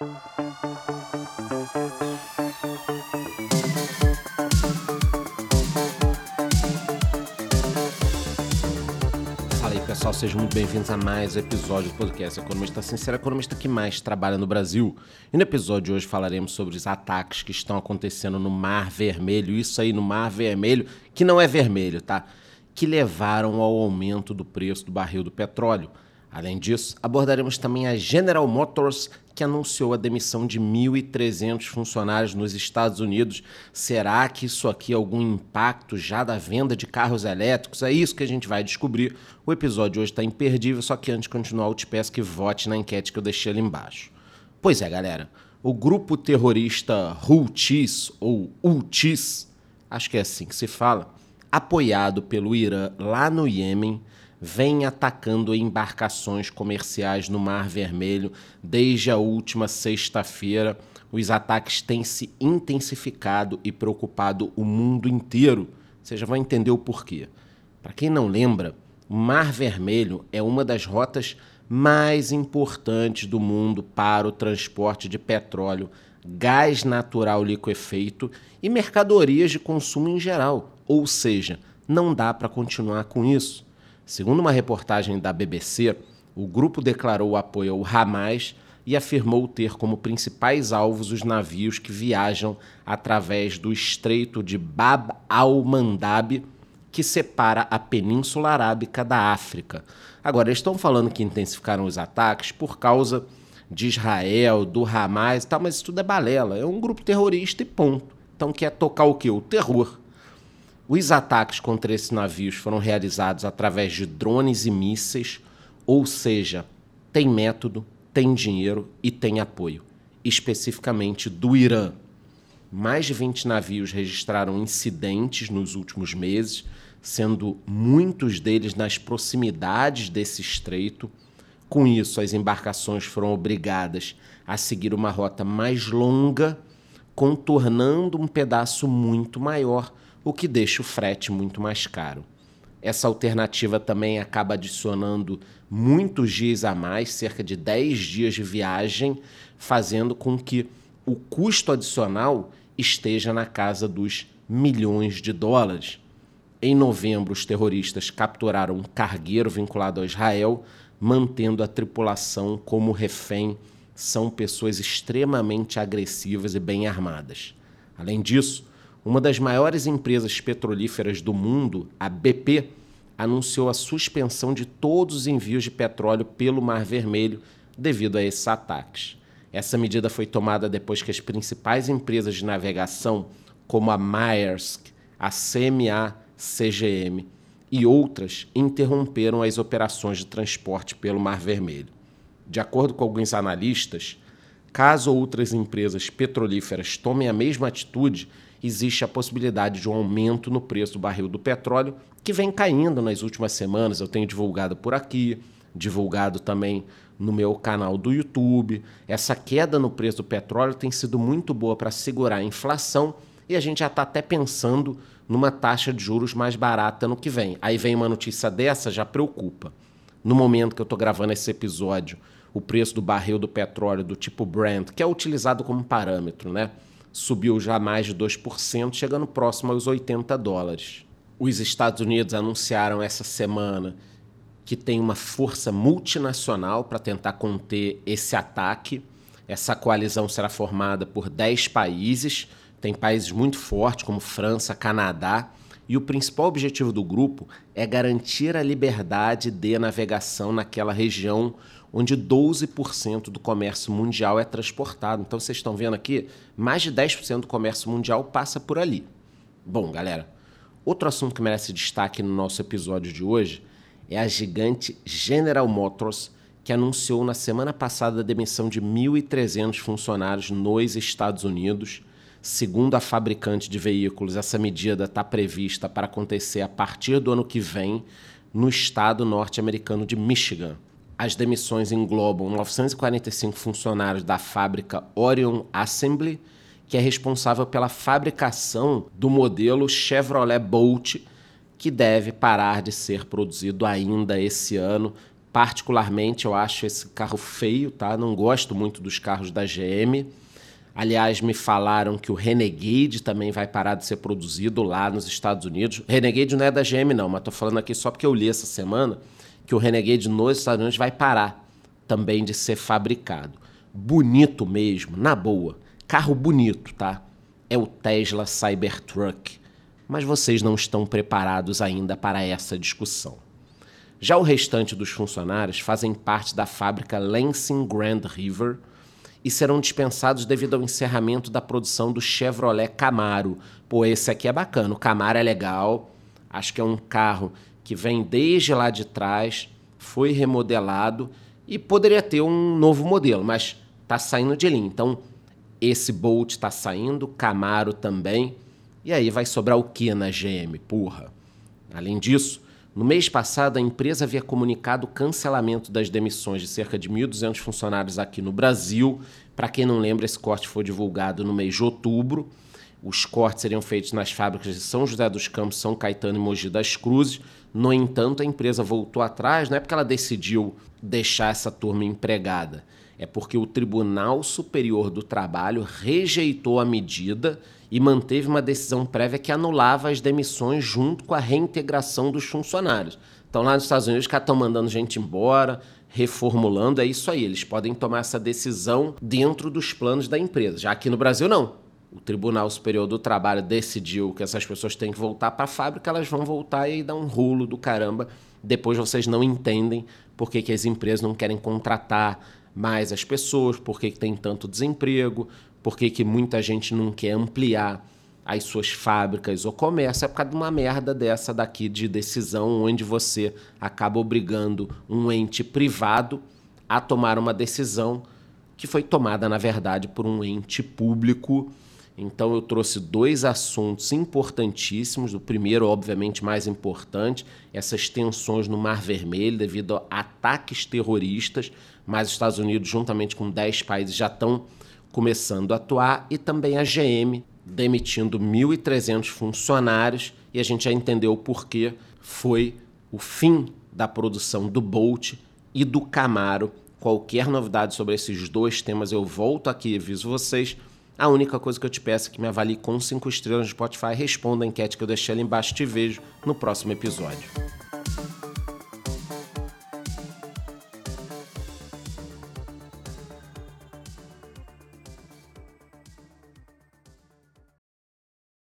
Fala aí pessoal, sejam muito bem-vindos a mais episódio do podcast Economista Sincero, economista que mais trabalha no Brasil. E no episódio de hoje falaremos sobre os ataques que estão acontecendo no Mar Vermelho, isso aí no Mar Vermelho, que não é vermelho, tá? Que levaram ao aumento do preço do barril do petróleo. Além disso, abordaremos também a General Motors, que anunciou a demissão de 1.300 funcionários nos Estados Unidos. Será que isso aqui é algum impacto já da venda de carros elétricos? É isso que a gente vai descobrir. O episódio hoje está imperdível, só que antes de continuar, eu te peço que vote na enquete que eu deixei ali embaixo. Pois é, galera. O grupo terrorista Houthis, ou Houthis, acho que é assim que se fala, apoiado pelo Irã lá no Iêmen, vem atacando embarcações comerciais no Mar Vermelho desde a última sexta-feira. Os ataques têm se intensificado e preocupado o mundo inteiro. Você já vai entender o porquê. Para quem não lembra, o Mar Vermelho é uma das rotas mais importantes do mundo para o transporte de petróleo, gás natural liquefeito e mercadorias de consumo em geral. Ou seja, não dá para continuar com isso. Segundo uma reportagem da BBC, o grupo declarou apoio ao Hamas e afirmou ter como principais alvos os navios que viajam através do Estreito de Bab al-Mandab, que separa a Península Arábica da África. Agora, eles estão falando que intensificaram os ataques por causa de Israel, do Hamas e tal, mas isso tudo é balela. É um grupo terrorista e ponto. Então quer tocar o quê? O terror. Os ataques contra esses navios foram realizados através de drones e mísseis, ou seja, tem método, tem dinheiro e tem apoio, especificamente do Irã. Mais de 20 navios registraram incidentes nos últimos meses, sendo muitos deles nas proximidades desse estreito. Com isso, as embarcações foram obrigadas a seguir uma rota mais longa, contornando um pedaço muito maior o que deixa o frete muito mais caro. Essa alternativa também acaba adicionando muitos dias a mais, cerca de 10 dias de viagem, fazendo com que o custo adicional esteja na casa dos milhões de dólares. Em novembro, os terroristas capturaram um cargueiro vinculado a Israel, mantendo a tripulação como refém. São pessoas extremamente agressivas e bem armadas. Além disso, uma das maiores empresas petrolíferas do mundo, a BP, anunciou a suspensão de todos os envios de petróleo pelo Mar Vermelho devido a esses ataques. Essa medida foi tomada depois que as principais empresas de navegação, como a Maersk, a CMA CGM e outras, interromperam as operações de transporte pelo Mar Vermelho. De acordo com alguns analistas, caso outras empresas petrolíferas tomem a mesma atitude, existe a possibilidade de um aumento no preço do barril do petróleo, que vem caindo nas últimas semanas. Eu tenho divulgado por aqui, divulgado também no meu canal do YouTube. Essa queda no preço do petróleo tem sido muito boa para segurar a inflação e a gente já está até pensando numa taxa de juros mais barata no que vem. Aí vem uma notícia dessa, já preocupa. No momento que eu estou gravando esse episódio, o preço do barril do petróleo do tipo Brent, que é utilizado como parâmetro, né? Subiu já mais de 2%, chegando próximo aos 80 dólares. Os Estados Unidos anunciaram essa semana que tem uma força multinacional para tentar conter esse ataque. Essa coalizão será formada por 10 países, tem países muito fortes como França, Canadá, e o principal objetivo do grupo é garantir a liberdade de navegação naquela região onde 12% do comércio mundial é transportado. Então vocês estão vendo aqui, mais de 10% do comércio mundial passa por ali. Bom, galera, outro assunto que merece destaque no nosso episódio de hoje é a gigante General Motors, que anunciou na semana passada a demissão de 1.300 funcionários nos Estados Unidos. Segundo a fabricante de veículos, essa medida está prevista para acontecer a partir do ano que vem no estado norte-americano de Michigan. As demissões englobam 945 funcionários da fábrica Orion Assembly, que é responsável pela fabricação do modelo Chevrolet Bolt, que deve parar de ser produzido ainda esse ano Particularmente, eu acho esse carro feio, tá? Não gosto muito dos carros da GM. Aliás, me falaram que o Renegade também vai parar de ser produzido lá nos Estados Unidos. Renegade não é da GM, não, mas tô falando aqui só porque eu li essa semana que o Renegade nos Estados Unidos vai parar também de ser fabricado. Bonito mesmo, na boa. Carro bonito, tá? É o Tesla Cybertruck. Mas vocês não estão preparados ainda para essa discussão. Já o restante dos funcionários fazem parte da fábrica Lansing Grand River e serão dispensados devido ao encerramento da produção do Chevrolet Camaro. Pô, esse aqui é bacana, o Camaro é legal, acho que é um carro que vem desde lá de trás, foi remodelado e poderia ter um novo modelo, mas está saindo de linha. Então, esse Bolt está saindo, Camaro também, e aí vai sobrar o que na GM? Porra. Além disso, no mês passado, a empresa havia comunicado o cancelamento das demissões de cerca de 1.200 funcionários aqui no Brasil. Para quem não lembra, esse corte foi divulgado no mês de outubro. Os cortes seriam feitos nas fábricas de São José dos Campos, São Caetano e Mogi das Cruzes. No entanto, a empresa voltou atrás, não é porque ela decidiu deixar essa turma empregada, é porque o Tribunal Superior do Trabalho rejeitou a medida e manteve uma decisão prévia que anulava as demissões junto com a reintegração dos funcionários. Então, lá nos Estados Unidos, os caras estão mandando gente embora, reformulando, é isso aí. Eles podem tomar essa decisão dentro dos planos da empresa. Já aqui no Brasil, não. O Tribunal Superior do Trabalho decidiu que essas pessoas têm que voltar para a fábrica, elas vão voltar e aí dá um rolo do caramba. Depois vocês não entendem por que, que as empresas não querem contratar mais as pessoas, por que, tem tanto desemprego, por que, que muita gente não quer ampliar as suas fábricas ou comércio, é por causa de uma merda dessa daqui de decisão, onde você acaba obrigando um ente privado a tomar uma decisão que foi tomada, na verdade, por um ente público. Então, eu trouxe dois assuntos importantíssimos. O primeiro, obviamente, mais importante, essas tensões no Mar Vermelho devido a ataques terroristas, mas os Estados Unidos, juntamente com 10 países, já estão começando a atuar e também a GM demitindo 1.300 funcionários e a gente já entendeu o porquê foi o fim da produção do Bolt e do Camaro. Qualquer novidade sobre esses dois temas eu volto aqui e aviso vocês. A única coisa que eu te peço é que me avalie com 5 estrelas no Spotify. Responda a enquete que eu deixei ali embaixo. Te vejo no próximo episódio.